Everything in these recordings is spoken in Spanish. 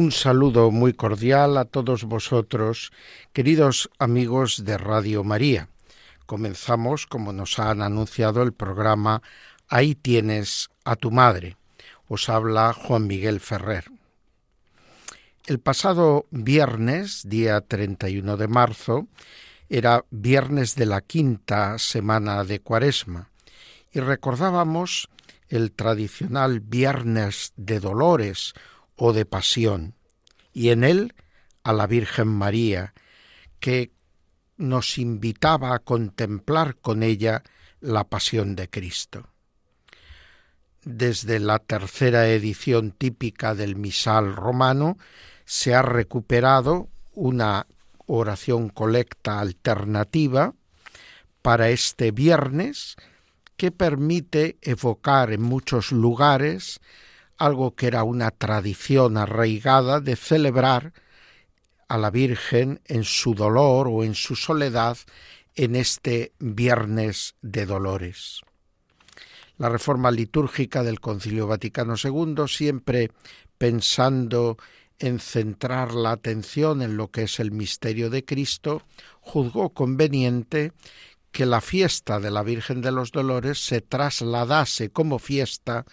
Un saludo muy cordial a todos vosotros, queridos amigos de Radio María. Comenzamos, como nos han anunciado, el programa Ahí tienes a tu madre. Os habla Juan Miguel Ferrer. El pasado viernes, día 31 de marzo, era viernes de la quinta semana de Cuaresma y recordábamos el tradicional viernes de dolores o de pasión y en él a la Virgen María que nos invitaba a contemplar con ella la pasión de Cristo. Desde la tercera edición típica del misal romano se ha recuperado una oración colecta alternativa para este viernes que permite evocar en muchos lugares algo que era una tradición arraigada de celebrar a la Virgen en su dolor o en su soledad en este viernes de dolores. La reforma litúrgica del Concilio Vaticano II, siempre pensando en centrar la atención en lo que es el misterio de Cristo, juzgó conveniente que la fiesta de la Virgen de los Dolores se trasladase como fiesta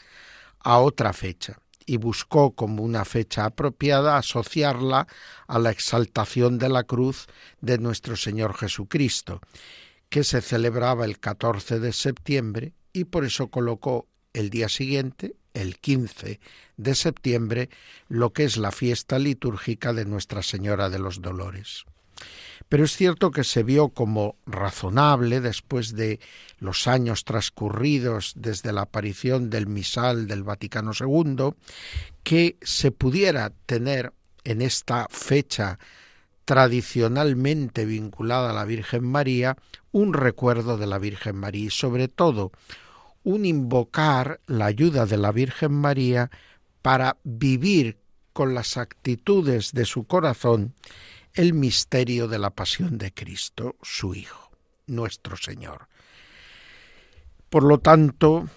a otra fecha y buscó como una fecha apropiada asociarla a la exaltación de la cruz de nuestro Señor Jesucristo, que se celebraba el 14 de septiembre y por eso colocó el día siguiente, el 15 de septiembre, lo que es la fiesta litúrgica de Nuestra Señora de los Dolores. Pero es cierto que se vio como razonable, después de los años transcurridos desde la aparición del misal del Vaticano II, que se pudiera tener en esta fecha tradicionalmente vinculada a la Virgen María un recuerdo de la Virgen María y sobre todo un invocar la ayuda de la Virgen María para vivir con las actitudes de su corazón el misterio de la pasión de Cristo, su Hijo, nuestro Señor. Por lo tanto,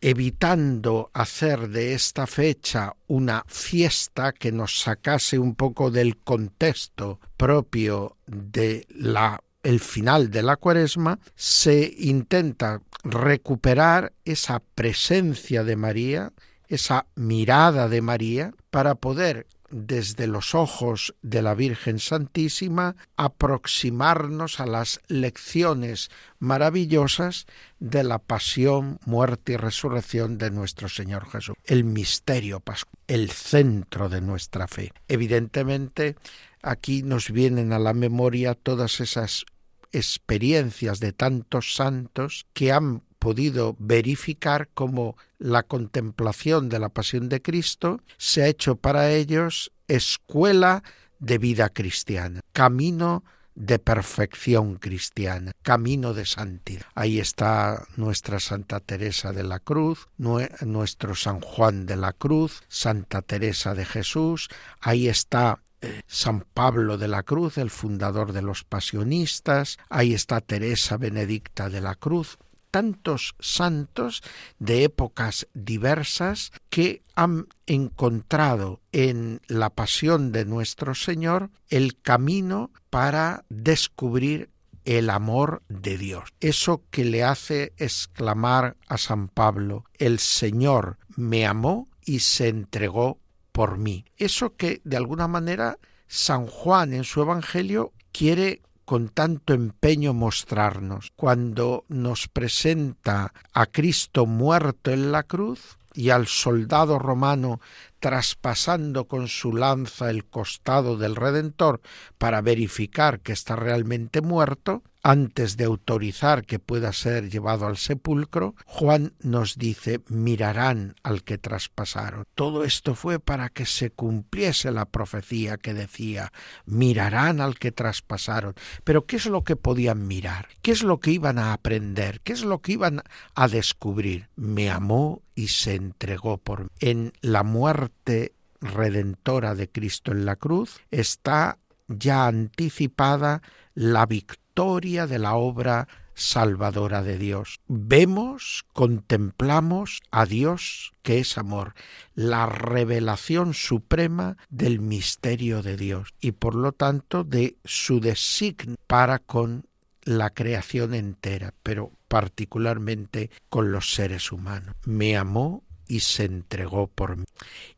evitando hacer de esta fecha una fiesta que nos sacase un poco del contexto propio de la el final de la cuaresma, se intenta recuperar esa presencia de María, esa mirada de María, para poder desde los ojos de la Virgen Santísima aproximarnos a las lecciones maravillosas de la pasión, muerte y resurrección de nuestro Señor Jesús, el misterio pascual, el centro de nuestra fe. Evidentemente, aquí nos vienen a la memoria todas esas experiencias de tantos santos que han podido verificar cómo la contemplación de la pasión de Cristo se ha hecho para ellos escuela de vida cristiana, camino de perfección cristiana, camino de santidad. Ahí está nuestra Santa Teresa de la Cruz, nuestro San Juan de la Cruz, Santa Teresa de Jesús, ahí está San Pablo de la Cruz, el fundador de los pasionistas, ahí está Teresa Benedicta de la Cruz, tantos santos de épocas diversas que han encontrado en la pasión de nuestro Señor el camino para descubrir el amor de Dios. Eso que le hace exclamar a San Pablo, el Señor me amó y se entregó por mí. Eso que de alguna manera San Juan en su Evangelio quiere con tanto empeño mostrarnos. Cuando nos presenta a Cristo muerto en la cruz y al soldado romano traspasando con su lanza el costado del Redentor para verificar que está realmente muerto, antes de autorizar que pueda ser llevado al sepulcro, Juan nos dice, mirarán al que traspasaron. Todo esto fue para que se cumpliese la profecía que decía, mirarán al que traspasaron. Pero ¿qué es lo que podían mirar? ¿Qué es lo que iban a aprender? ¿Qué es lo que iban a descubrir? Me amó y se entregó por mí. En la muerte redentora de Cristo en la cruz está ya anticipada la victoria de la obra salvadora de Dios. Vemos, contemplamos a Dios que es amor, la revelación suprema del misterio de Dios y por lo tanto de su designio para con la creación entera, pero particularmente con los seres humanos. Me amó y se entregó por mí.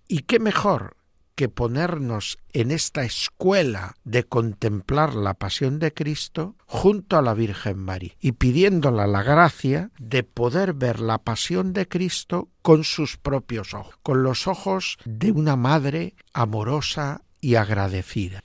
¿Y qué mejor que ponernos en esta escuela de contemplar la pasión de Cristo junto a la Virgen María y pidiéndola la gracia de poder ver la pasión de Cristo con sus propios ojos, con los ojos de una madre amorosa y agradecida.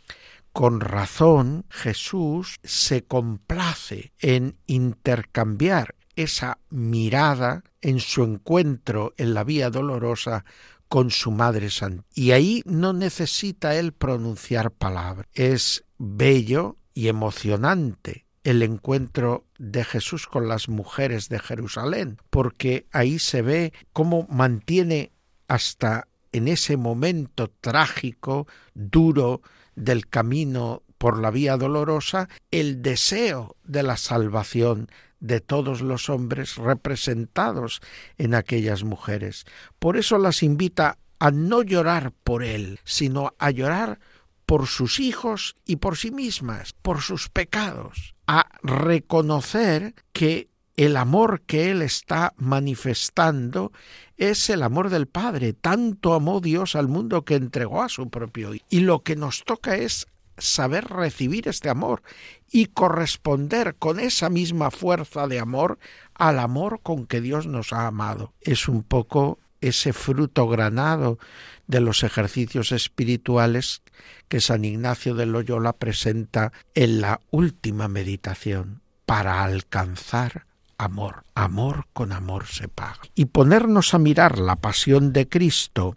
Con razón Jesús se complace en intercambiar esa mirada en su encuentro en la vía dolorosa con su Madre Santa. Y ahí no necesita él pronunciar palabras. Es bello y emocionante el encuentro de Jesús con las mujeres de Jerusalén, porque ahí se ve cómo mantiene hasta en ese momento trágico, duro del camino por la vía dolorosa, el deseo de la salvación de todos los hombres representados en aquellas mujeres. Por eso las invita a no llorar por él, sino a llorar por sus hijos y por sí mismas, por sus pecados, a reconocer que el amor que él está manifestando es el amor del Padre. Tanto amó Dios al mundo que entregó a su propio Hijo. Y lo que nos toca es saber recibir este amor y corresponder con esa misma fuerza de amor al amor con que Dios nos ha amado. Es un poco ese fruto granado de los ejercicios espirituales que San Ignacio de Loyola presenta en la última meditación para alcanzar amor. Amor con amor se paga. Y ponernos a mirar la pasión de Cristo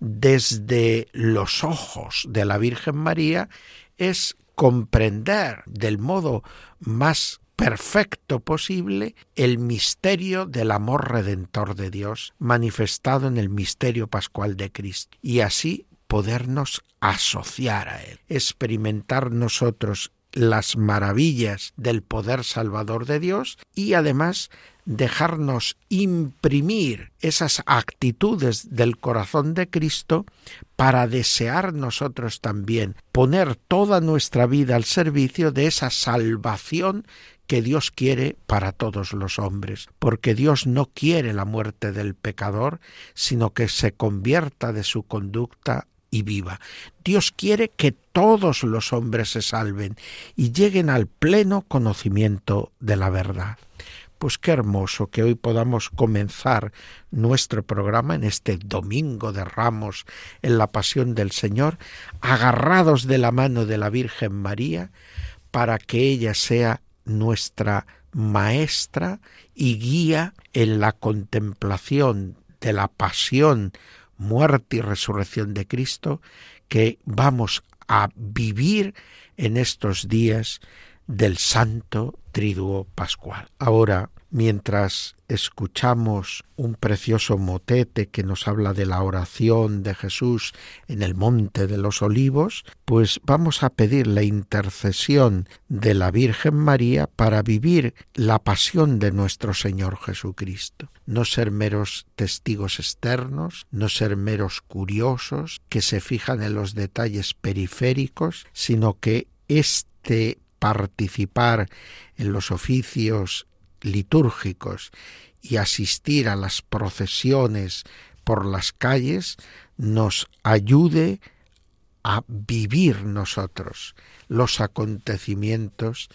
desde los ojos de la Virgen María es comprender del modo más perfecto posible el misterio del amor redentor de Dios manifestado en el misterio pascual de Cristo y así podernos asociar a Él, experimentar nosotros las maravillas del poder salvador de Dios y además dejarnos imprimir esas actitudes del corazón de Cristo para desear nosotros también poner toda nuestra vida al servicio de esa salvación que Dios quiere para todos los hombres, porque Dios no quiere la muerte del pecador, sino que se convierta de su conducta y viva. Dios quiere que todos los hombres se salven y lleguen al pleno conocimiento de la verdad. Pues qué hermoso que hoy podamos comenzar nuestro programa en este domingo de ramos en la pasión del Señor, agarrados de la mano de la Virgen María, para que ella sea nuestra maestra y guía en la contemplación de la pasión, muerte y resurrección de Cristo que vamos a vivir en estos días del Santo Triduo Pascual. Ahora, mientras escuchamos un precioso motete que nos habla de la oración de Jesús en el Monte de los Olivos, pues vamos a pedir la intercesión de la Virgen María para vivir la pasión de nuestro Señor Jesucristo. No ser meros testigos externos, no ser meros curiosos que se fijan en los detalles periféricos, sino que este participar en los oficios litúrgicos y asistir a las procesiones por las calles nos ayude a vivir nosotros los acontecimientos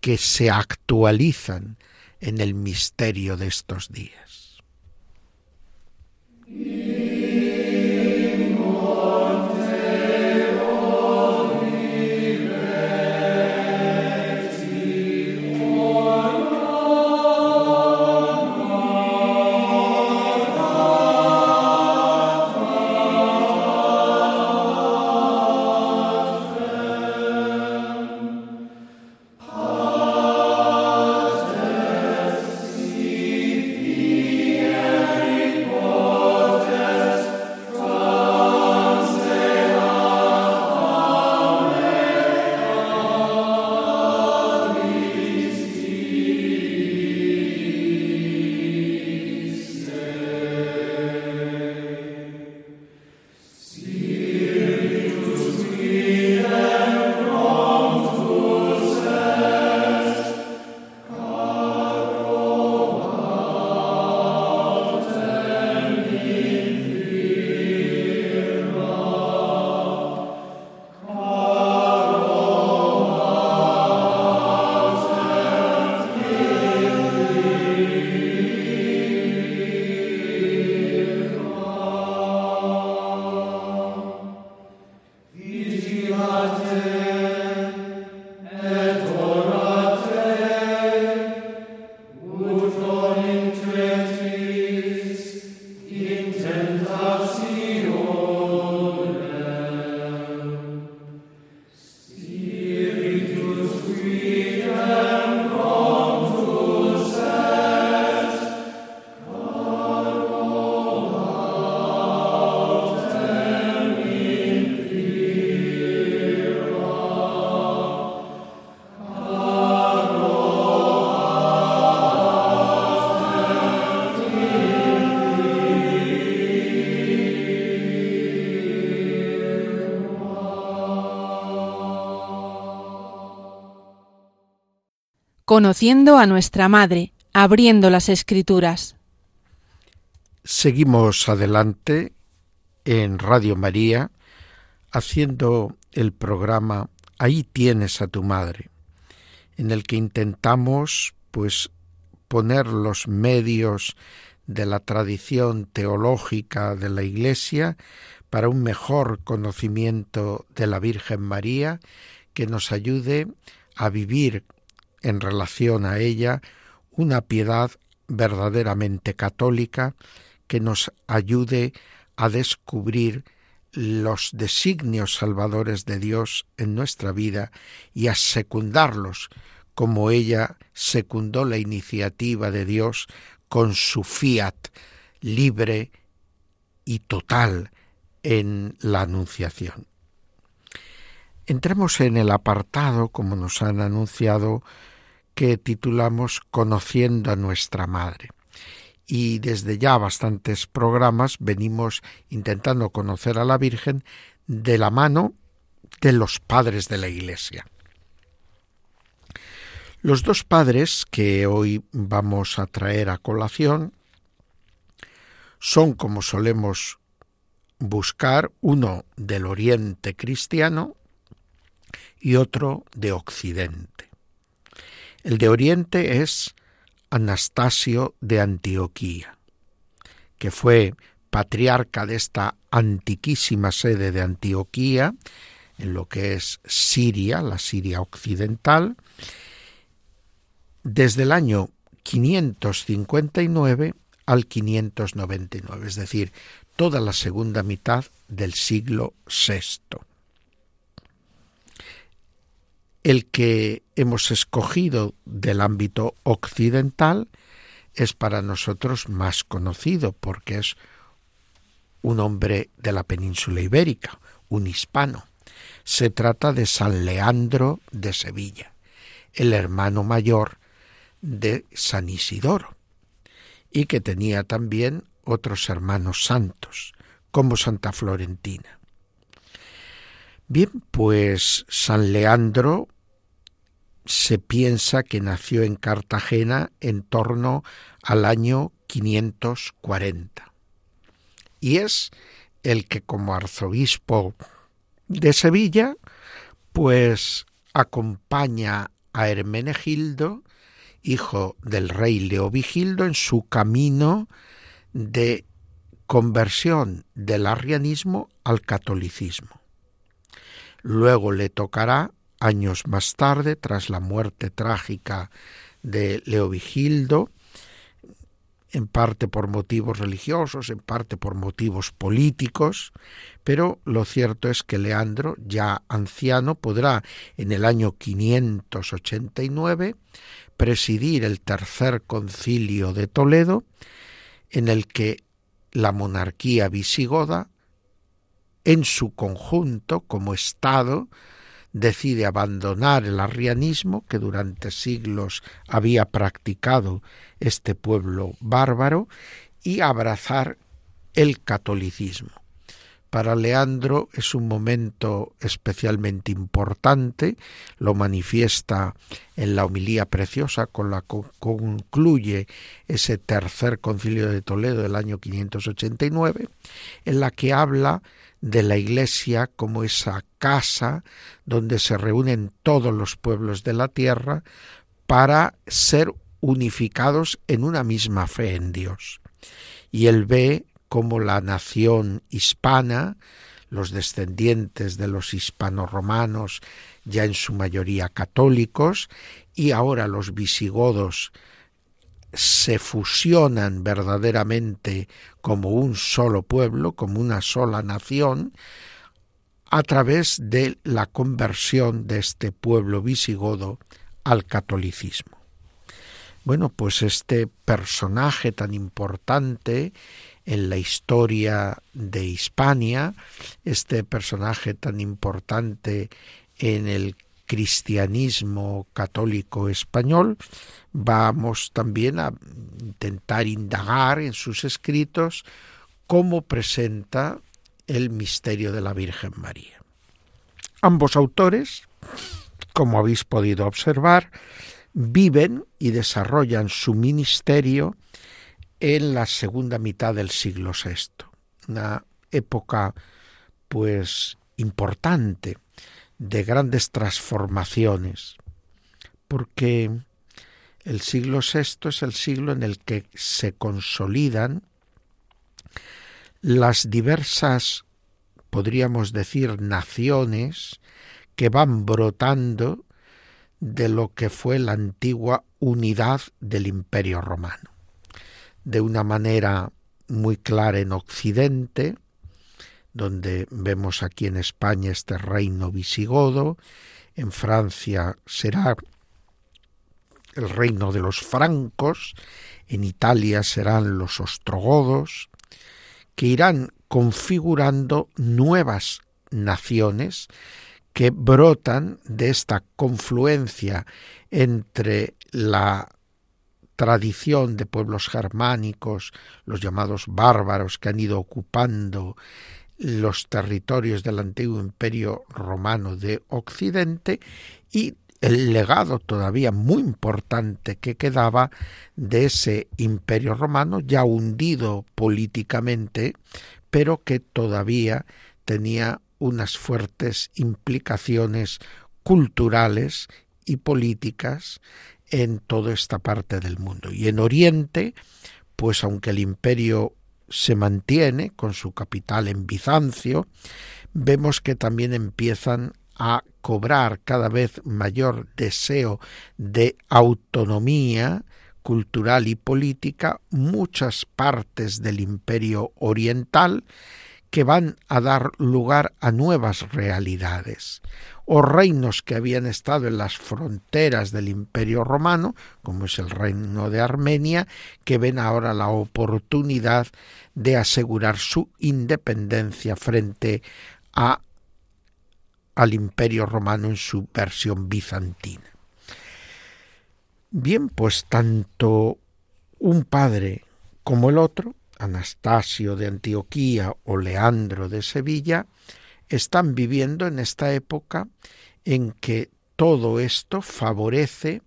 que se actualizan en el misterio de estos días. Conociendo a nuestra Madre, abriendo las Escrituras. Seguimos adelante en Radio María haciendo el programa Ahí tienes a tu madre, en el que intentamos pues poner los medios de la tradición teológica de la Iglesia para un mejor conocimiento de la Virgen María que nos ayude a vivir en relación a ella una piedad verdaderamente católica que nos ayude a descubrir los designios salvadores de Dios en nuestra vida y a secundarlos, como ella secundó la iniciativa de Dios con su fiat libre y total en la Anunciación. Entremos en el apartado, como nos han anunciado, que titulamos Conociendo a nuestra Madre y desde ya bastantes programas venimos intentando conocer a la Virgen de la mano de los padres de la Iglesia. Los dos padres que hoy vamos a traer a colación son, como solemos buscar, uno del Oriente cristiano y otro de Occidente. El de Oriente es Anastasio de Antioquía, que fue patriarca de esta antiquísima sede de Antioquía, en lo que es Siria, la Siria occidental, desde el año 559 al 599, es decir, toda la segunda mitad del siglo VI. El que hemos escogido del ámbito occidental es para nosotros más conocido porque es un hombre de la península ibérica, un hispano. Se trata de San Leandro de Sevilla, el hermano mayor de San Isidoro, y que tenía también otros hermanos santos, como Santa Florentina. Bien, pues San Leandro se piensa que nació en Cartagena en torno al año 540 y es el que como arzobispo de Sevilla pues acompaña a Hermenegildo, hijo del rey Leovigildo, en su camino de conversión del arrianismo al catolicismo. Luego le tocará años más tarde, tras la muerte trágica de Leovigildo, en parte por motivos religiosos, en parte por motivos políticos, pero lo cierto es que Leandro, ya anciano, podrá en el año 589 presidir el tercer concilio de Toledo, en el que la monarquía visigoda, en su conjunto como Estado, decide abandonar el arrianismo que durante siglos había practicado este pueblo bárbaro y abrazar el catolicismo. Para Leandro es un momento especialmente importante, lo manifiesta en la homilía preciosa con la que concluye ese tercer concilio de Toledo del año 589, en la que habla de la Iglesia como esa casa donde se reúnen todos los pueblos de la tierra para ser unificados en una misma fe en Dios. Y él ve como la nación hispana, los descendientes de los hispanoromanos, ya en su mayoría católicos, y ahora los visigodos se fusionan verdaderamente como un solo pueblo, como una sola nación, a través de la conversión de este pueblo visigodo al catolicismo. Bueno, pues este personaje tan importante en la historia de Hispania, este personaje tan importante en el cristianismo católico español, vamos también a intentar indagar en sus escritos cómo presenta el misterio de la Virgen María. Ambos autores, como habéis podido observar, viven y desarrollan su ministerio en la segunda mitad del siglo VI, una época pues importante de grandes transformaciones, porque el siglo VI es el siglo en el que se consolidan las diversas, podríamos decir, naciones que van brotando de lo que fue la antigua unidad del imperio romano. De una manera muy clara en Occidente, donde vemos aquí en España este reino visigodo, en Francia será el reino de los francos, en Italia serán los ostrogodos, que irán configurando nuevas naciones que brotan de esta confluencia entre la tradición de pueblos germánicos, los llamados bárbaros que han ido ocupando los territorios del antiguo imperio romano de Occidente y el legado todavía muy importante que quedaba de ese imperio romano ya hundido políticamente, pero que todavía tenía unas fuertes implicaciones culturales y políticas en toda esta parte del mundo. Y en Oriente, pues aunque el imperio se mantiene con su capital en Bizancio, vemos que también empiezan a cobrar cada vez mayor deseo de autonomía cultural y política muchas partes del imperio oriental que van a dar lugar a nuevas realidades, o reinos que habían estado en las fronteras del Imperio romano, como es el reino de Armenia, que ven ahora la oportunidad de asegurar su independencia frente a al Imperio romano en su versión bizantina. Bien, pues tanto un padre como el otro Anastasio de Antioquía o Leandro de Sevilla, están viviendo en esta época en que todo esto favorece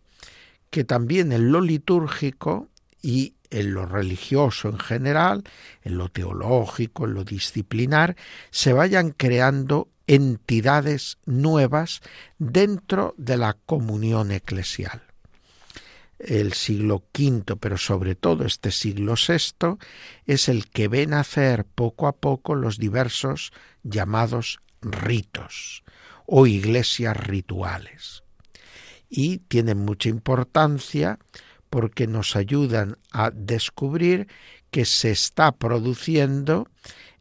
que también en lo litúrgico y en lo religioso en general, en lo teológico, en lo disciplinar, se vayan creando entidades nuevas dentro de la comunión eclesial el siglo V, pero sobre todo este siglo VI, es el que ven nacer poco a poco los diversos llamados ritos o iglesias rituales. Y tienen mucha importancia porque nos ayudan a descubrir que se está produciendo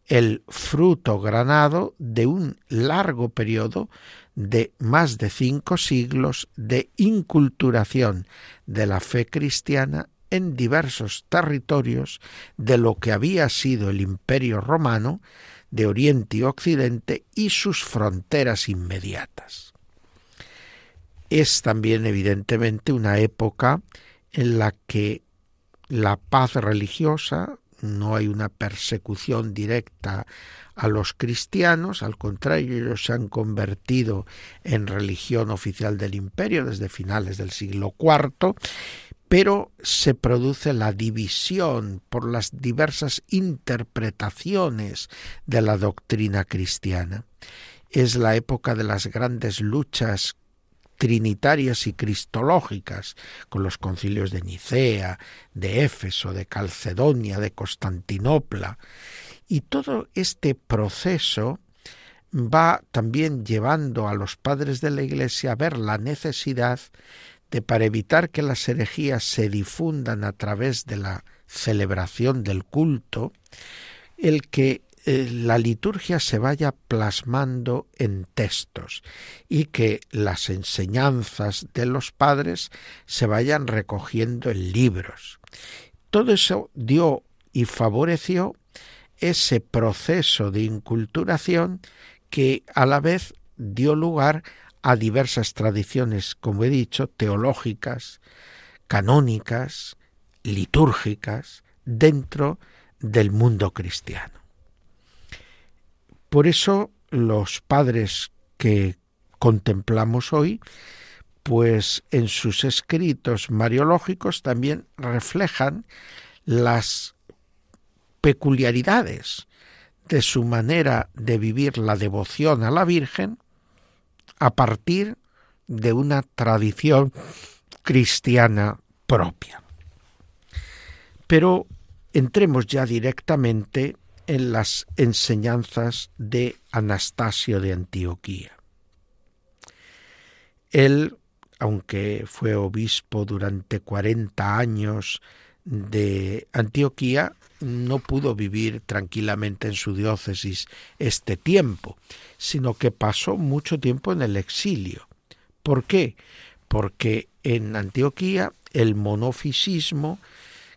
el fruto granado de un largo periodo de más de cinco siglos de inculturación de la fe cristiana en diversos territorios de lo que había sido el imperio romano de Oriente y Occidente y sus fronteras inmediatas. Es también evidentemente una época en la que la paz religiosa, no hay una persecución directa a los cristianos, al contrario, ellos se han convertido en religión oficial del imperio desde finales del siglo IV, pero se produce la división por las diversas interpretaciones de la doctrina cristiana. Es la época de las grandes luchas trinitarias y cristológicas, con los concilios de Nicea, de Éfeso, de Calcedonia, de Constantinopla, y todo este proceso va también llevando a los padres de la Iglesia a ver la necesidad de, para evitar que las herejías se difundan a través de la celebración del culto, el que eh, la liturgia se vaya plasmando en textos y que las enseñanzas de los padres se vayan recogiendo en libros. Todo eso dio y favoreció ese proceso de inculturación que a la vez dio lugar a diversas tradiciones, como he dicho, teológicas, canónicas, litúrgicas, dentro del mundo cristiano. Por eso los padres que contemplamos hoy, pues en sus escritos mariológicos también reflejan las peculiaridades de su manera de vivir la devoción a la Virgen a partir de una tradición cristiana propia. Pero entremos ya directamente en las enseñanzas de Anastasio de Antioquía. Él, aunque fue obispo durante 40 años de Antioquía, no pudo vivir tranquilamente en su diócesis este tiempo, sino que pasó mucho tiempo en el exilio. ¿Por qué? Porque en Antioquía el monofisismo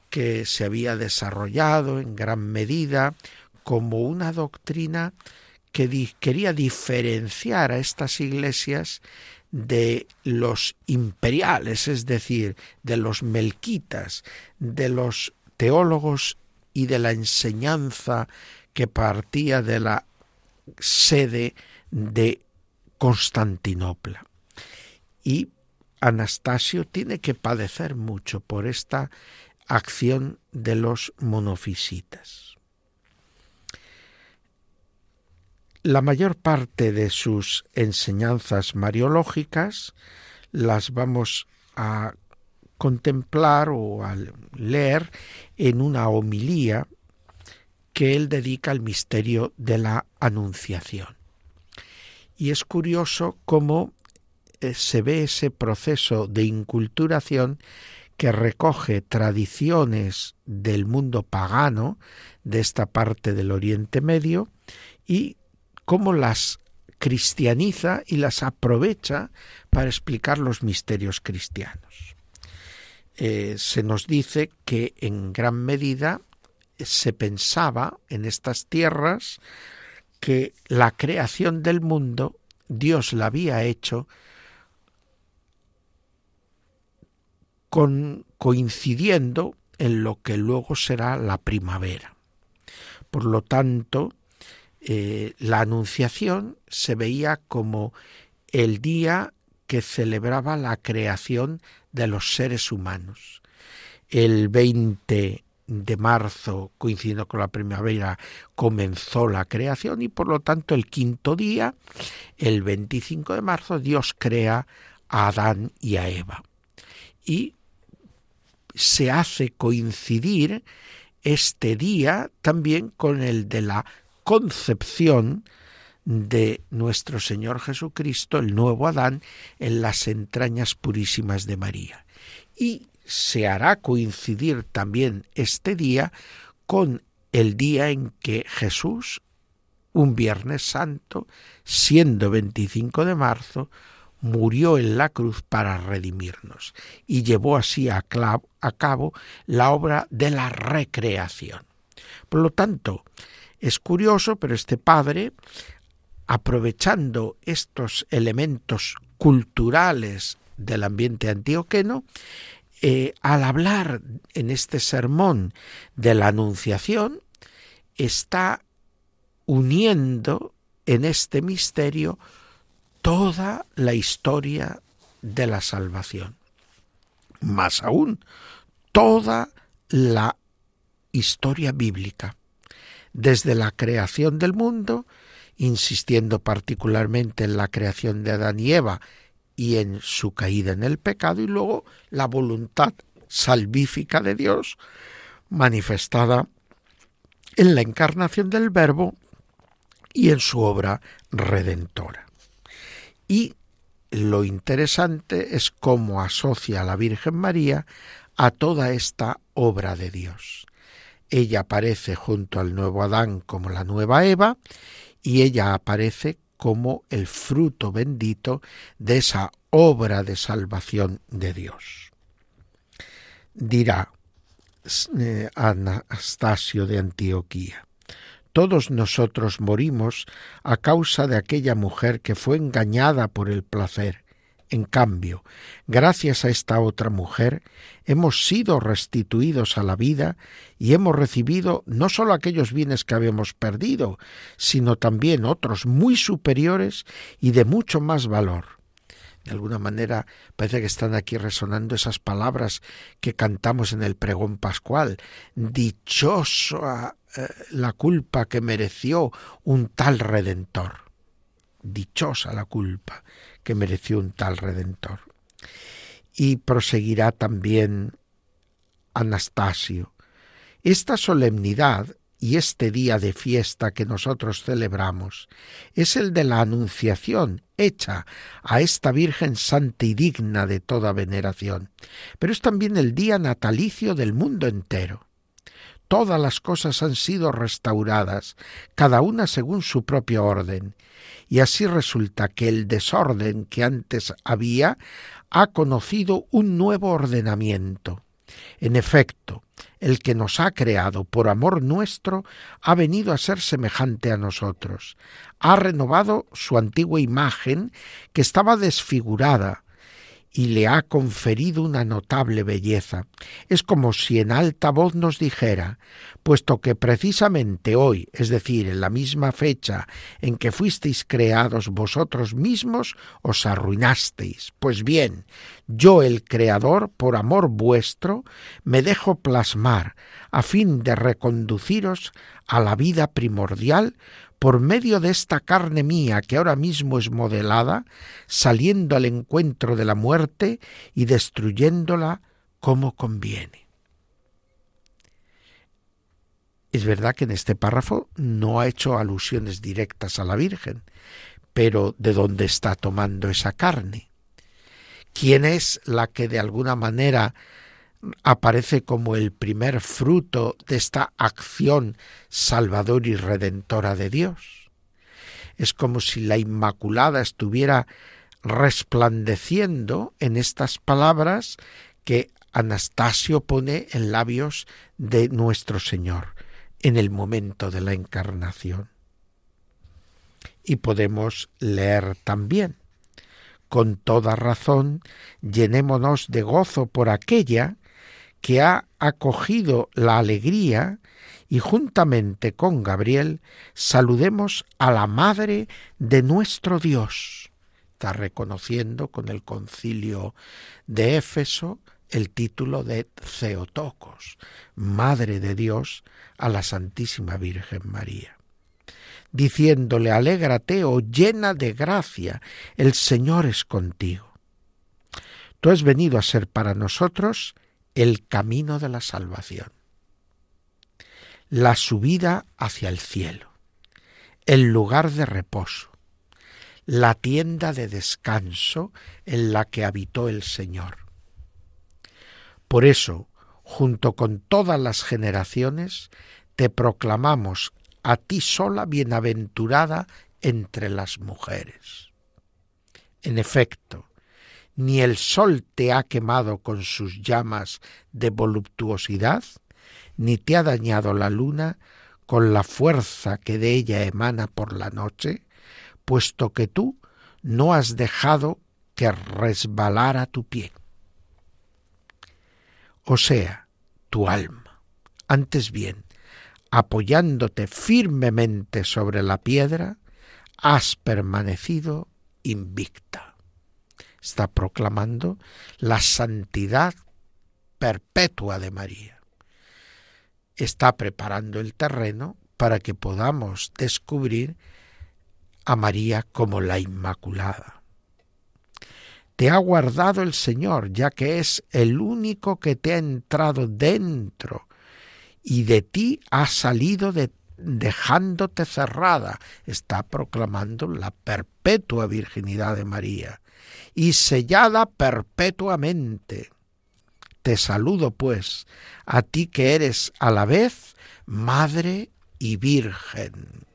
que se había desarrollado en gran medida como una doctrina que quería diferenciar a estas iglesias de los imperiales, es decir, de los melquitas, de los teólogos y de la enseñanza que partía de la sede de Constantinopla. Y Anastasio tiene que padecer mucho por esta acción de los monofisitas. La mayor parte de sus enseñanzas mariológicas las vamos a contemplar o a leer en una homilía que él dedica al misterio de la Anunciación. Y es curioso cómo eh, se ve ese proceso de inculturación que recoge tradiciones del mundo pagano de esta parte del Oriente Medio y cómo las cristianiza y las aprovecha para explicar los misterios cristianos. Eh, se nos dice que en gran medida se pensaba en estas tierras que la creación del mundo Dios la había hecho coincidiendo en lo que luego será la primavera. Por lo tanto, eh, la anunciación se veía como el día que celebraba la creación de los seres humanos. El 20 de marzo, coincidiendo con la primavera, comenzó la creación y por lo tanto el quinto día, el 25 de marzo, Dios crea a Adán y a Eva. Y se hace coincidir este día también con el de la concepción de nuestro Señor Jesucristo, el nuevo Adán, en las entrañas purísimas de María. Y se hará coincidir también este día con el día en que Jesús, un Viernes Santo, siendo 25 de marzo, murió en la cruz para redimirnos y llevó así a, cabo la obra de la recreación. Por lo tanto, es curioso, pero este padre aprovechando estos elementos culturales del ambiente antioqueno, eh, al hablar en este sermón de la Anunciación, está uniendo en este misterio toda la historia de la salvación. Más aún, toda la historia bíblica, desde la creación del mundo insistiendo particularmente en la creación de Adán y Eva y en su caída en el pecado, y luego la voluntad salvífica de Dios manifestada en la encarnación del Verbo y en su obra redentora. Y lo interesante es cómo asocia a la Virgen María a toda esta obra de Dios. Ella aparece junto al nuevo Adán como la nueva Eva y ella aparece como el fruto bendito de esa obra de salvación de Dios. Dirá eh, Anastasio de Antioquía, todos nosotros morimos a causa de aquella mujer que fue engañada por el placer en cambio, gracias a esta otra mujer, hemos sido restituidos a la vida y hemos recibido no sólo aquellos bienes que habíamos perdido, sino también otros muy superiores y de mucho más valor. De alguna manera parece que están aquí resonando esas palabras que cantamos en el pregón pascual. Dichoso eh, la culpa que mereció un tal redentor. Dichosa la culpa que mereció un tal redentor. Y proseguirá también Anastasio. Esta solemnidad y este día de fiesta que nosotros celebramos es el de la Anunciación hecha a esta Virgen santa y digna de toda veneración, pero es también el día natalicio del mundo entero. Todas las cosas han sido restauradas, cada una según su propio orden, y así resulta que el desorden que antes había ha conocido un nuevo ordenamiento. En efecto, el que nos ha creado por amor nuestro, ha venido a ser semejante a nosotros. Ha renovado su antigua imagen, que estaba desfigurada, y le ha conferido una notable belleza. Es como si en alta voz nos dijera, puesto que precisamente hoy, es decir, en la misma fecha en que fuisteis creados vosotros mismos, os arruinasteis. Pues bien, yo el Creador, por amor vuestro, me dejo plasmar, a fin de reconduciros a la vida primordial por medio de esta carne mía que ahora mismo es modelada, saliendo al encuentro de la muerte y destruyéndola como conviene. Es verdad que en este párrafo no ha hecho alusiones directas a la Virgen, pero ¿de dónde está tomando esa carne? ¿Quién es la que de alguna manera aparece como el primer fruto de esta acción salvador y redentora de Dios. Es como si la Inmaculada estuviera resplandeciendo en estas palabras que Anastasio pone en labios de nuestro Señor en el momento de la encarnación. Y podemos leer también, con toda razón, llenémonos de gozo por aquella que ha acogido la alegría y juntamente con Gabriel saludemos a la Madre de nuestro Dios. Está reconociendo con el concilio de Éfeso el título de Theotokos, Madre de Dios a la Santísima Virgen María, diciéndole, alégrate, oh llena de gracia, el Señor es contigo. Tú has venido a ser para nosotros el camino de la salvación, la subida hacia el cielo, el lugar de reposo, la tienda de descanso en la que habitó el Señor. Por eso, junto con todas las generaciones, te proclamamos a ti sola bienaventurada entre las mujeres. En efecto, ni el sol te ha quemado con sus llamas de voluptuosidad, ni te ha dañado la luna con la fuerza que de ella emana por la noche, puesto que tú no has dejado que resbalara tu pie. O sea, tu alma, antes bien, apoyándote firmemente sobre la piedra, has permanecido invicta está proclamando la santidad perpetua de María. Está preparando el terreno para que podamos descubrir a María como la Inmaculada. Te ha guardado el Señor, ya que es el único que te ha entrado dentro y de ti ha salido de, dejándote cerrada. Está proclamando la perpetua virginidad de María y sellada perpetuamente. Te saludo, pues, a ti que eres a la vez Madre y Virgen,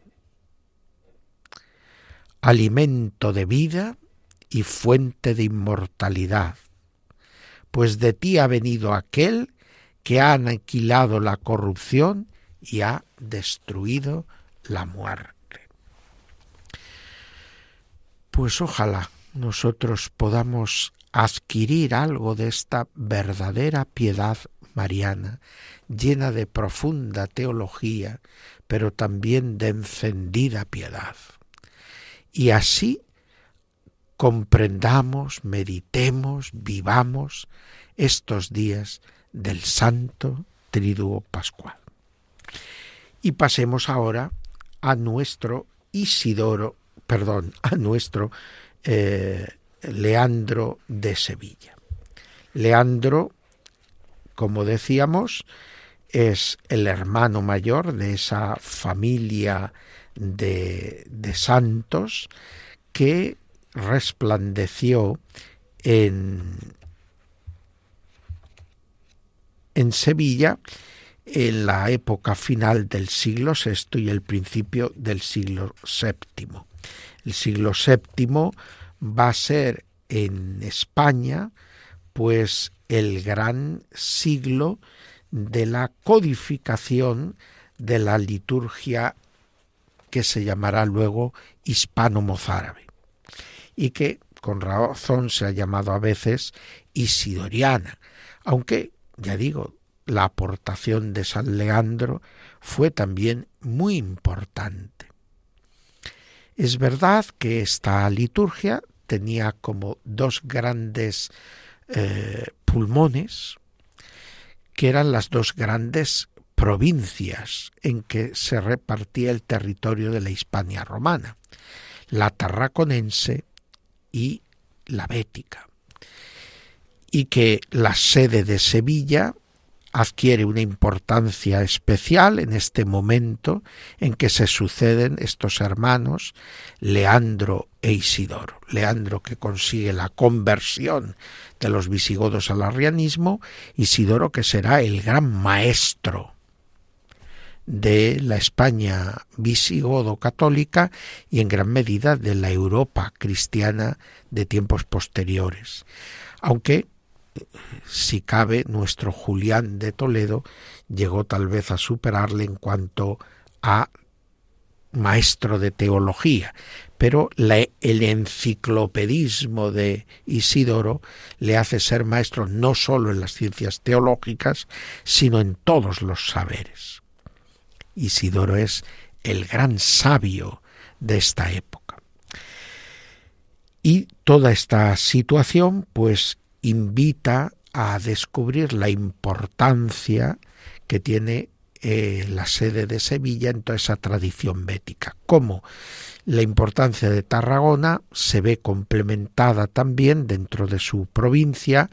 alimento de vida y fuente de inmortalidad, pues de ti ha venido aquel que ha aniquilado la corrupción y ha destruido la muerte. Pues ojalá nosotros podamos adquirir algo de esta verdadera piedad mariana, llena de profunda teología, pero también de encendida piedad. Y así comprendamos, meditemos, vivamos estos días del Santo Triduo Pascual. Y pasemos ahora a nuestro Isidoro, perdón, a nuestro eh, Leandro de Sevilla. Leandro, como decíamos, es el hermano mayor de esa familia de, de santos que resplandeció en, en Sevilla en la época final del siglo VI y el principio del siglo VII. El siglo VII va a ser en España pues el gran siglo de la codificación de la liturgia que se llamará luego hispano-mozárabe y que con razón se ha llamado a veces isidoriana, aunque, ya digo, la aportación de San Leandro fue también muy importante. Es verdad que esta liturgia tenía como dos grandes eh, pulmones, que eran las dos grandes provincias en que se repartía el territorio de la Hispania romana, la tarraconense y la bética, y que la sede de Sevilla adquiere una importancia especial en este momento en que se suceden estos hermanos Leandro e Isidoro. Leandro que consigue la conversión de los visigodos al arrianismo, Isidoro que será el gran maestro de la España visigodo católica y en gran medida de la Europa cristiana de tiempos posteriores. Aunque si cabe, nuestro Julián de Toledo llegó tal vez a superarle en cuanto a maestro de teología, pero el enciclopedismo de Isidoro le hace ser maestro no sólo en las ciencias teológicas, sino en todos los saberes. Isidoro es el gran sabio de esta época. Y toda esta situación, pues, invita a descubrir la importancia que tiene eh, la sede de Sevilla en toda esa tradición bética. Cómo la importancia de Tarragona se ve complementada también dentro de su provincia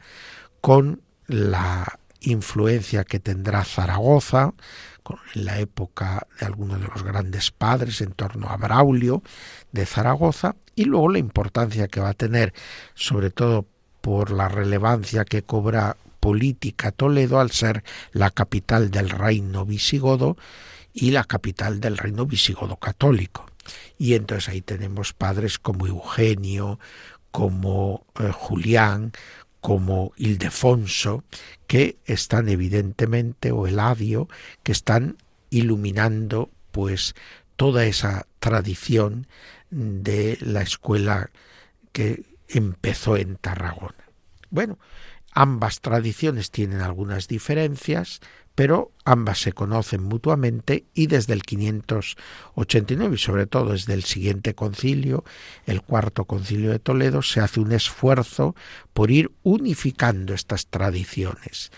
con la influencia que tendrá Zaragoza, en la época de algunos de los grandes padres en torno a Braulio de Zaragoza, y luego la importancia que va a tener, sobre todo por la relevancia que cobra política Toledo al ser la capital del reino visigodo y la capital del reino visigodo católico. Y entonces ahí tenemos padres como Eugenio, como eh, Julián, como Ildefonso, que están evidentemente, o Eladio, que están iluminando pues toda esa tradición de la escuela que empezó en Tarragona. Bueno, ambas tradiciones tienen algunas diferencias, pero ambas se conocen mutuamente y desde el 589 y sobre todo desde el siguiente concilio, el cuarto concilio de Toledo, se hace un esfuerzo por ir unificando estas tradiciones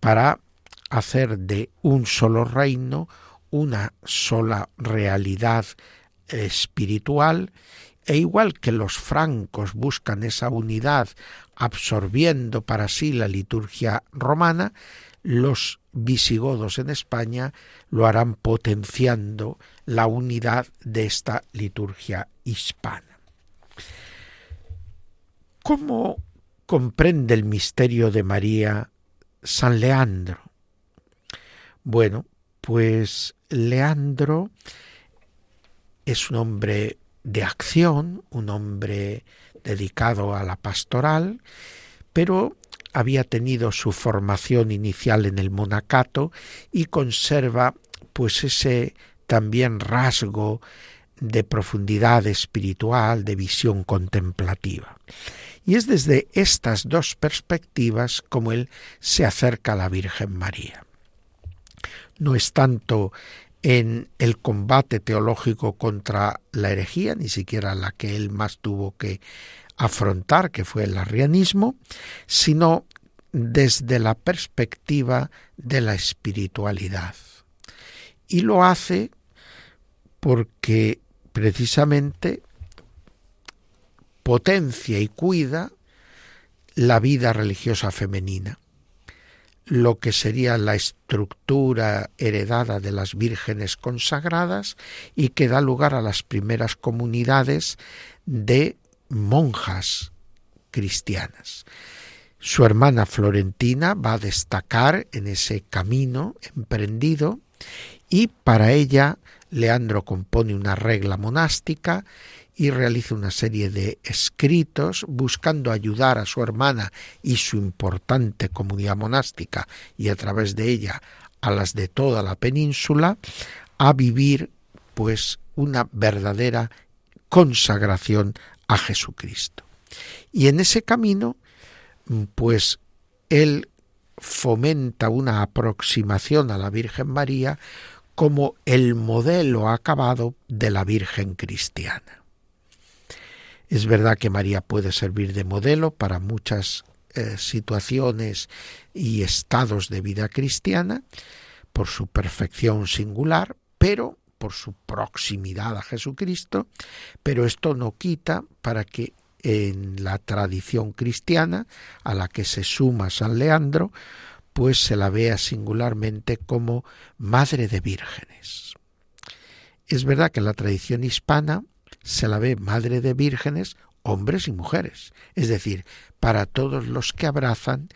para hacer de un solo reino una sola realidad espiritual e igual que los francos buscan esa unidad absorbiendo para sí la liturgia romana, los visigodos en España lo harán potenciando la unidad de esta liturgia hispana. ¿Cómo comprende el misterio de María San Leandro? Bueno, pues Leandro es un hombre de acción, un hombre dedicado a la pastoral, pero había tenido su formación inicial en el monacato y conserva pues ese también rasgo de profundidad espiritual, de visión contemplativa. Y es desde estas dos perspectivas como él se acerca a la Virgen María. No es tanto en el combate teológico contra la herejía, ni siquiera la que él más tuvo que afrontar, que fue el arrianismo, sino desde la perspectiva de la espiritualidad. Y lo hace porque precisamente potencia y cuida la vida religiosa femenina lo que sería la estructura heredada de las vírgenes consagradas y que da lugar a las primeras comunidades de monjas cristianas. Su hermana Florentina va a destacar en ese camino emprendido y para ella Leandro compone una regla monástica y realiza una serie de escritos buscando ayudar a su hermana y su importante comunidad monástica y a través de ella a las de toda la península a vivir pues una verdadera consagración a Jesucristo. Y en ese camino pues él fomenta una aproximación a la Virgen María como el modelo acabado de la Virgen cristiana. Es verdad que María puede servir de modelo para muchas eh, situaciones y estados de vida cristiana, por su perfección singular, pero por su proximidad a Jesucristo, pero esto no quita para que en la tradición cristiana a la que se suma San Leandro, pues se la vea singularmente como madre de vírgenes. Es verdad que la tradición hispana se la ve madre de vírgenes, hombres y mujeres, es decir, para todos los que abrazan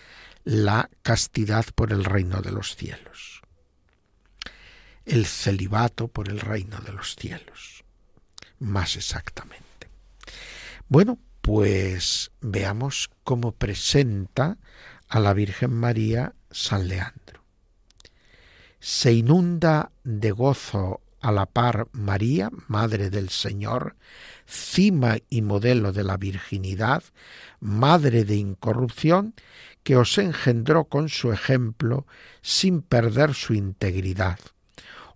la castidad por el reino de los cielos, el celibato por el reino de los cielos, más exactamente. Bueno, pues veamos cómo presenta a la Virgen María San Leandro. Se inunda de gozo a la par María, Madre del Señor, cima y modelo de la virginidad, Madre de incorrupción, que os engendró con su ejemplo sin perder su integridad.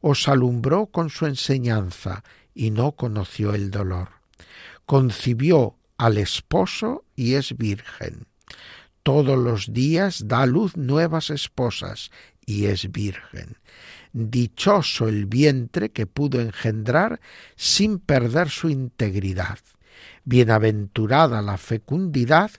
Os alumbró con su enseñanza y no conoció el dolor. Concibió al esposo y es virgen. Todos los días da luz nuevas esposas y es virgen dichoso el vientre que pudo engendrar sin perder su integridad. Bienaventurada la fecundidad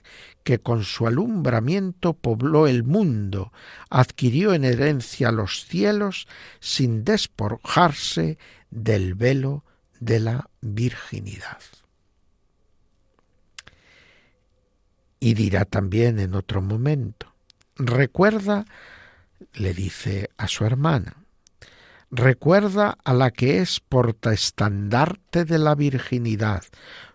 que con su alumbramiento pobló el mundo, adquirió en herencia los cielos sin despojarse del velo de la virginidad. Y dirá también en otro momento, recuerda, le dice a su hermana, recuerda a la que es portaestandarte de la virginidad,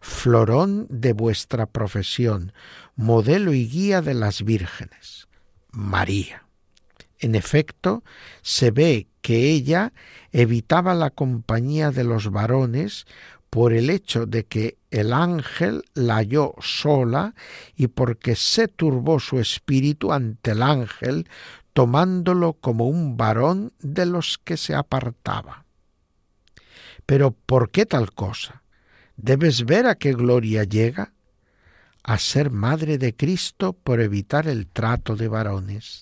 florón de vuestra profesión, modelo y guía de las vírgenes, María. En efecto, se ve que ella evitaba la compañía de los varones por el hecho de que el ángel la halló sola y porque se turbó su espíritu ante el ángel, tomándolo como un varón de los que se apartaba. Pero ¿por qué tal cosa? ¿Debes ver a qué gloria llega? A ser madre de Cristo por evitar el trato de varones.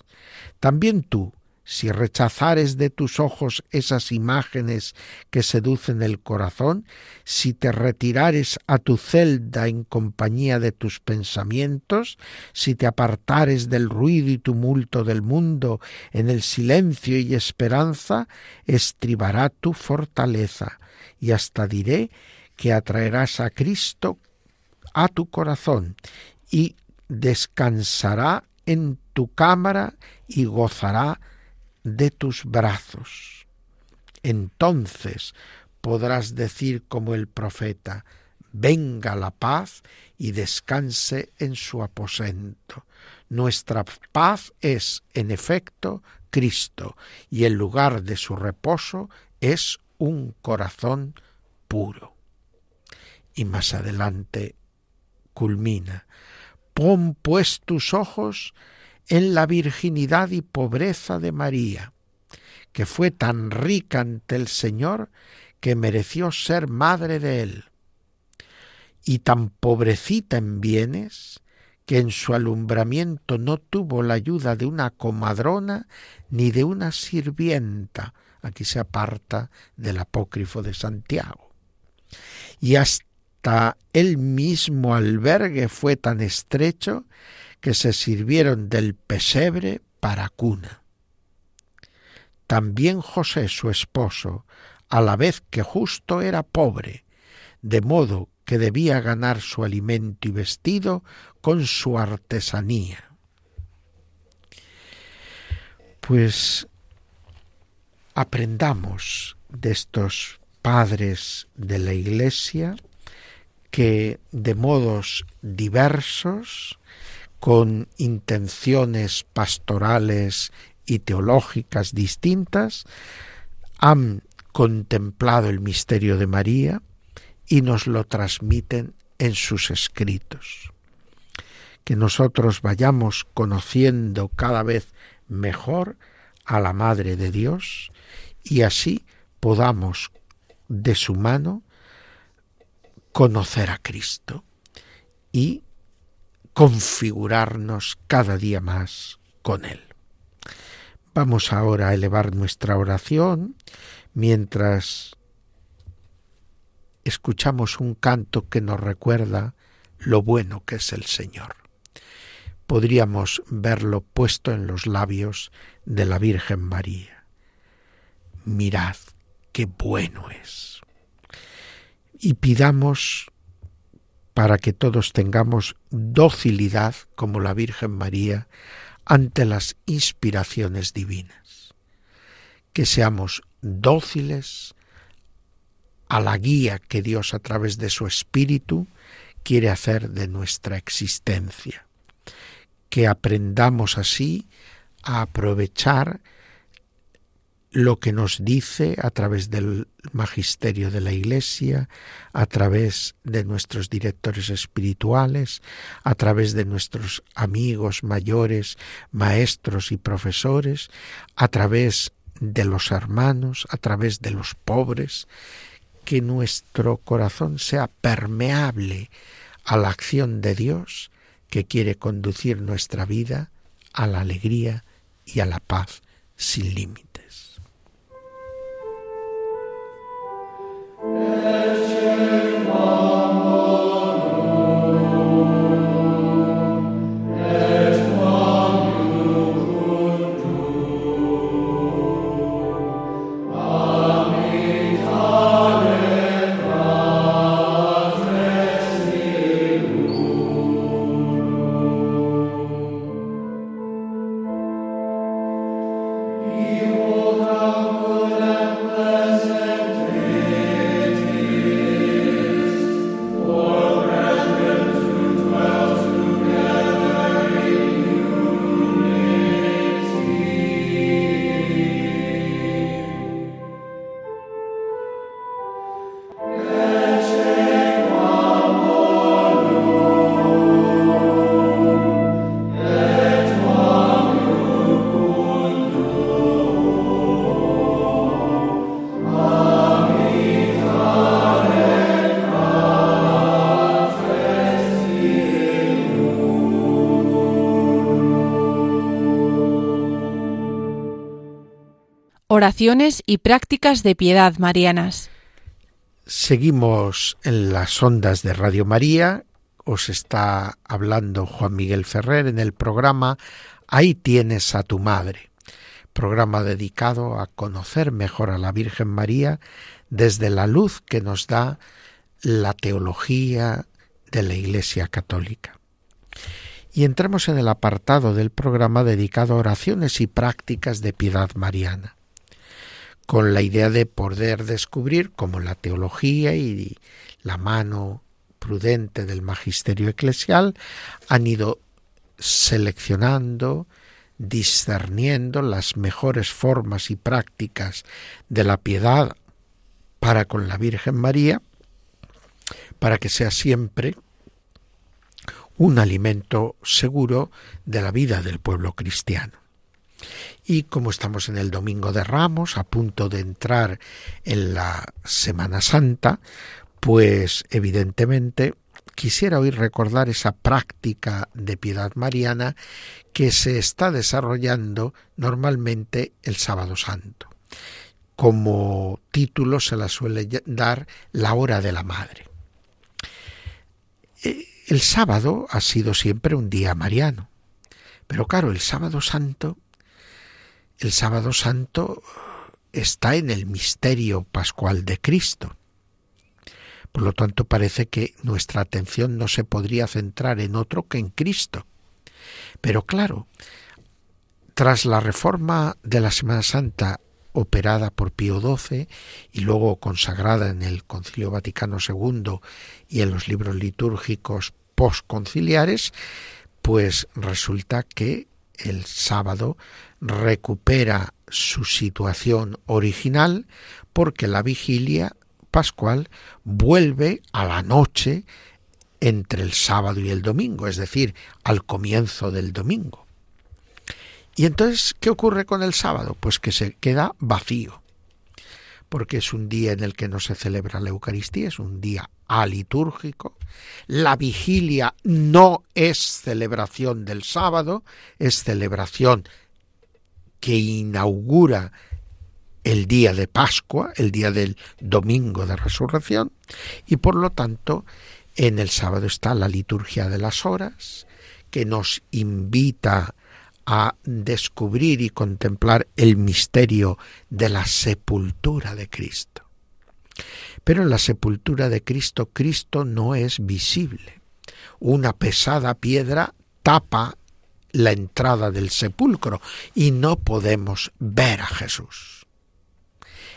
También tú, si rechazares de tus ojos esas imágenes que seducen el corazón, si te retirares a tu celda en compañía de tus pensamientos, si te apartares del ruido y tumulto del mundo en el silencio y esperanza, estribará tu fortaleza, y hasta diré que atraerás a Cristo a tu corazón, y descansará en tu cámara y gozará de tus brazos. Entonces podrás decir como el profeta, venga la paz y descanse en su aposento. Nuestra paz es, en efecto, Cristo, y el lugar de su reposo es un corazón puro. Y más adelante culmina, pon pues tus ojos en la virginidad y pobreza de María, que fue tan rica ante el Señor que mereció ser madre de él, y tan pobrecita en bienes que en su alumbramiento no tuvo la ayuda de una comadrona ni de una sirvienta. Aquí se aparta del apócrifo de Santiago. Y hasta el mismo albergue fue tan estrecho que se sirvieron del pesebre para cuna. También José, su esposo, a la vez que justo era pobre, de modo que debía ganar su alimento y vestido con su artesanía. Pues aprendamos de estos padres de la Iglesia que de modos diversos, con intenciones pastorales y teológicas distintas, han contemplado el misterio de María y nos lo transmiten en sus escritos. Que nosotros vayamos conociendo cada vez mejor a la Madre de Dios y así podamos de su mano conocer a Cristo y configurarnos cada día más con Él. Vamos ahora a elevar nuestra oración mientras escuchamos un canto que nos recuerda lo bueno que es el Señor. Podríamos verlo puesto en los labios de la Virgen María. Mirad qué bueno es. Y pidamos para que todos tengamos docilidad como la Virgen María ante las inspiraciones divinas. Que seamos dóciles a la guía que Dios a través de su Espíritu quiere hacer de nuestra existencia. Que aprendamos así a aprovechar lo que nos dice a través del magisterio de la Iglesia, a través de nuestros directores espirituales, a través de nuestros amigos mayores, maestros y profesores, a través de los hermanos, a través de los pobres, que nuestro corazón sea permeable a la acción de Dios que quiere conducir nuestra vida a la alegría y a la paz sin límites. Y prácticas de piedad marianas. Seguimos en las ondas de Radio María. Os está hablando Juan Miguel Ferrer en el programa Ahí tienes a tu madre, programa dedicado a conocer mejor a la Virgen María desde la luz que nos da la teología de la Iglesia Católica. Y entramos en el apartado del programa dedicado a oraciones y prácticas de piedad mariana con la idea de poder descubrir cómo la teología y la mano prudente del magisterio eclesial han ido seleccionando, discerniendo las mejores formas y prácticas de la piedad para con la Virgen María, para que sea siempre un alimento seguro de la vida del pueblo cristiano. Y como estamos en el Domingo de Ramos, a punto de entrar en la Semana Santa, pues evidentemente quisiera hoy recordar esa práctica de piedad mariana que se está desarrollando normalmente el sábado santo. Como título se la suele dar la hora de la madre. Eh, el sábado ha sido siempre un día mariano, pero claro, el sábado santo, el sábado santo está en el misterio pascual de Cristo. Por lo tanto, parece que nuestra atención no se podría centrar en otro que en Cristo. Pero claro, tras la reforma de la Semana Santa operada por Pío XII y luego consagrada en el Concilio Vaticano II y en los libros litúrgicos postconciliares, pues resulta que el sábado recupera su situación original porque la vigilia pascual vuelve a la noche entre el sábado y el domingo, es decir, al comienzo del domingo. Y entonces, ¿qué ocurre con el sábado? Pues que se queda vacío, porque es un día en el que no se celebra la Eucaristía, es un día alitúrgico. La vigilia no es celebración del sábado, es celebración que inaugura el día de Pascua, el día del domingo de resurrección, y por lo tanto en el sábado está la liturgia de las horas, que nos invita a descubrir y contemplar el misterio de la sepultura de Cristo. Pero en la sepultura de Cristo, Cristo no es visible. Una pesada piedra tapa la entrada del sepulcro y no podemos ver a Jesús.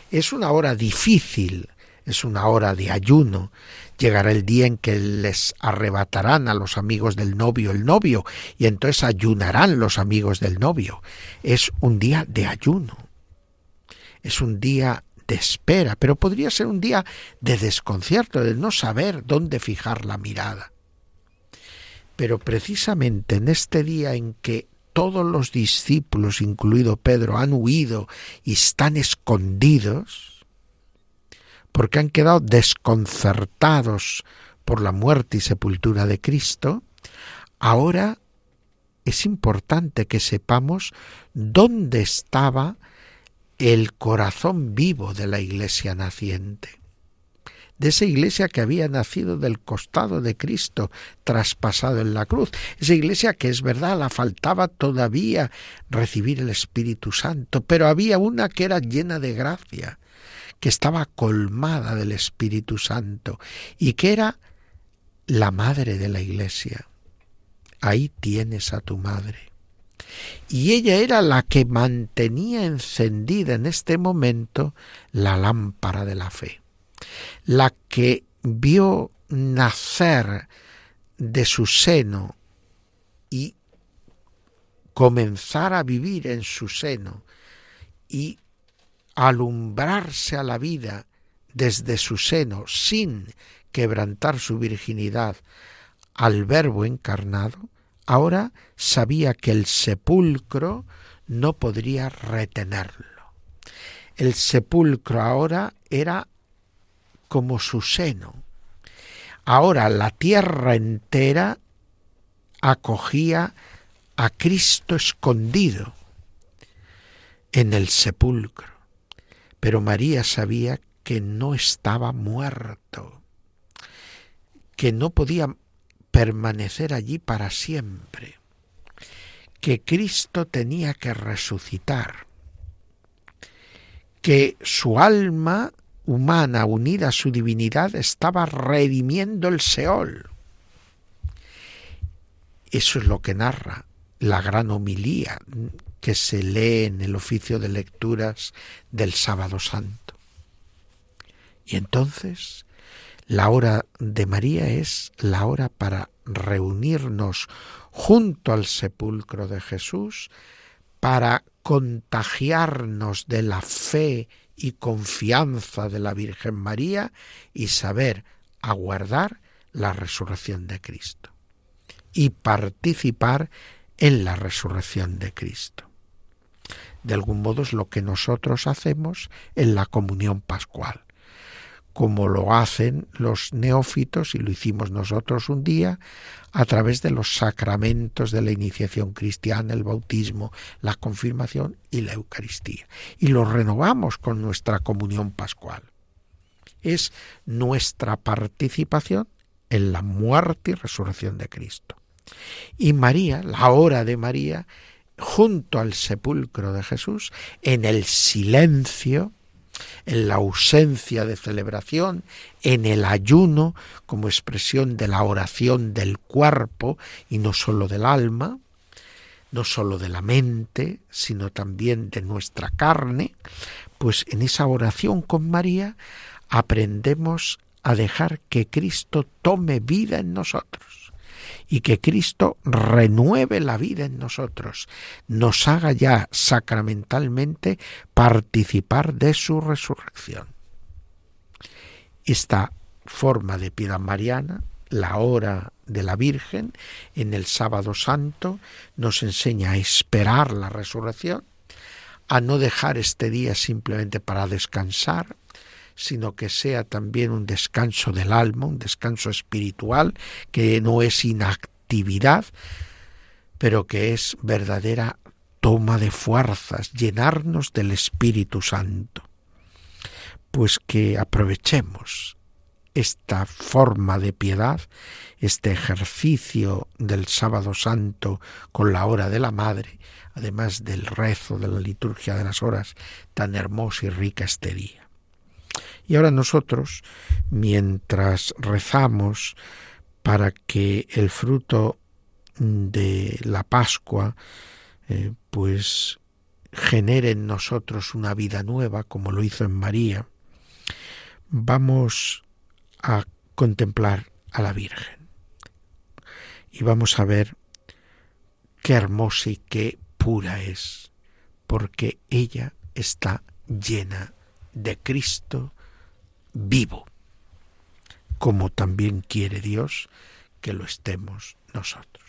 Es una hora difícil, es una hora de ayuno. Llegará el día en que les arrebatarán a los amigos del novio el novio y entonces ayunarán los amigos del novio. Es un día de ayuno. Es un día de espera, pero podría ser un día de desconcierto, de no saber dónde fijar la mirada. Pero precisamente en este día en que todos los discípulos, incluido Pedro, han huido y están escondidos porque han quedado desconcertados por la muerte y sepultura de Cristo, ahora es importante que sepamos dónde estaba el corazón vivo de la iglesia naciente de esa iglesia que había nacido del costado de Cristo, traspasado en la cruz. Esa iglesia que es verdad, la faltaba todavía recibir el Espíritu Santo, pero había una que era llena de gracia, que estaba colmada del Espíritu Santo y que era la madre de la iglesia. Ahí tienes a tu madre. Y ella era la que mantenía encendida en este momento la lámpara de la fe la que vio nacer de su seno y comenzar a vivir en su seno y alumbrarse a la vida desde su seno sin quebrantar su virginidad al verbo encarnado, ahora sabía que el sepulcro no podría retenerlo. El sepulcro ahora era como su seno. Ahora la tierra entera acogía a Cristo escondido en el sepulcro. Pero María sabía que no estaba muerto, que no podía permanecer allí para siempre, que Cristo tenía que resucitar, que su alma humana unida a su divinidad estaba redimiendo el Seol. Eso es lo que narra la gran homilía que se lee en el oficio de lecturas del sábado santo. Y entonces la hora de María es la hora para reunirnos junto al sepulcro de Jesús, para contagiarnos de la fe y confianza de la Virgen María y saber aguardar la resurrección de Cristo y participar en la resurrección de Cristo. De algún modo es lo que nosotros hacemos en la comunión pascual como lo hacen los neófitos y lo hicimos nosotros un día a través de los sacramentos de la iniciación cristiana, el bautismo, la confirmación y la Eucaristía. Y lo renovamos con nuestra comunión pascual. Es nuestra participación en la muerte y resurrección de Cristo. Y María, la hora de María, junto al sepulcro de Jesús, en el silencio, en la ausencia de celebración, en el ayuno como expresión de la oración del cuerpo y no sólo del alma, no sólo de la mente, sino también de nuestra carne, pues en esa oración con María aprendemos a dejar que Cristo tome vida en nosotros y que Cristo renueve la vida en nosotros, nos haga ya sacramentalmente participar de su resurrección. Esta forma de piedad mariana, la hora de la Virgen, en el sábado santo, nos enseña a esperar la resurrección, a no dejar este día simplemente para descansar, sino que sea también un descanso del alma, un descanso espiritual, que no es inactividad, pero que es verdadera toma de fuerzas, llenarnos del Espíritu Santo. Pues que aprovechemos esta forma de piedad, este ejercicio del sábado santo con la hora de la Madre, además del rezo de la liturgia de las horas tan hermosa y rica este día. Y ahora nosotros, mientras rezamos para que el fruto de la Pascua eh, pues genere en nosotros una vida nueva, como lo hizo en María, vamos a contemplar a la Virgen. Y vamos a ver qué hermosa y qué pura es, porque ella está llena de Cristo vivo, como también quiere Dios que lo estemos nosotros.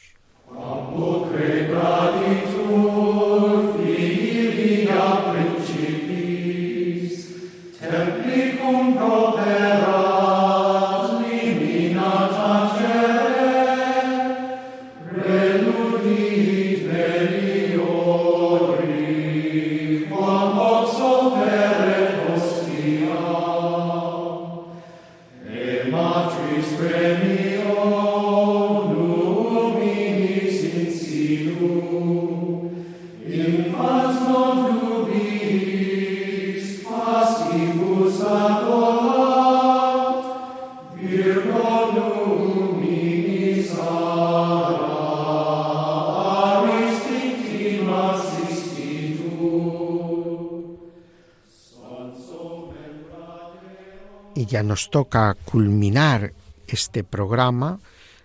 Ya nos toca culminar este programa,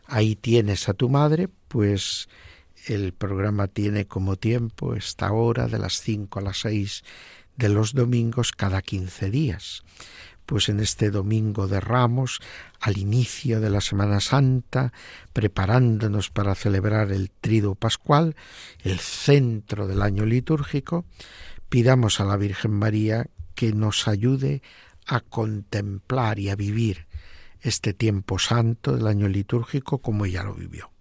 ahí tienes a tu madre, pues el programa tiene como tiempo esta hora de las 5 a las 6 de los domingos cada 15 días. Pues en este domingo de Ramos, al inicio de la Semana Santa, preparándonos para celebrar el Trido Pascual, el centro del año litúrgico, pidamos a la Virgen María que nos ayude a contemplar y a vivir este tiempo santo del año litúrgico como ella lo vivió.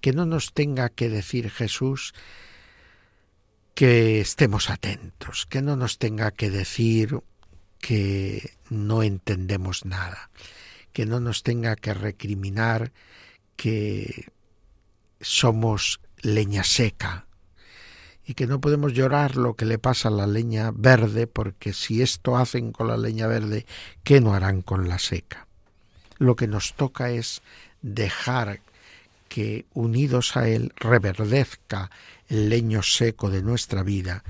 Que no nos tenga que decir Jesús que estemos atentos, que no nos tenga que decir que no entendemos nada, que no nos tenga que recriminar que somos leña seca, y que no podemos llorar lo que le pasa a la leña verde, porque si esto hacen con la leña verde, ¿qué no harán con la seca? Lo que nos toca es dejar que unidos a Él reverdezca el leño seco de nuestra vida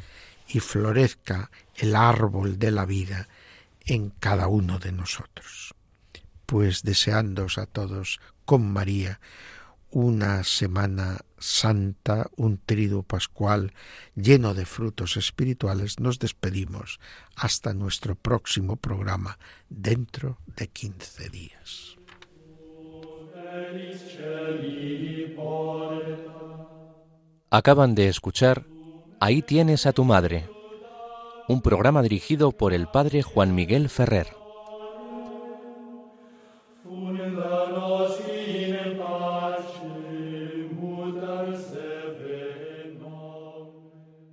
y florezca el árbol de la vida en cada uno de nosotros. Pues deseándos a todos con María una semana santa, un trido pascual lleno de frutos espirituales, nos despedimos hasta nuestro próximo programa dentro de 15 días. Acaban de escuchar Ahí tienes a tu madre un programa dirigido por el padre Juan Miguel Ferrer.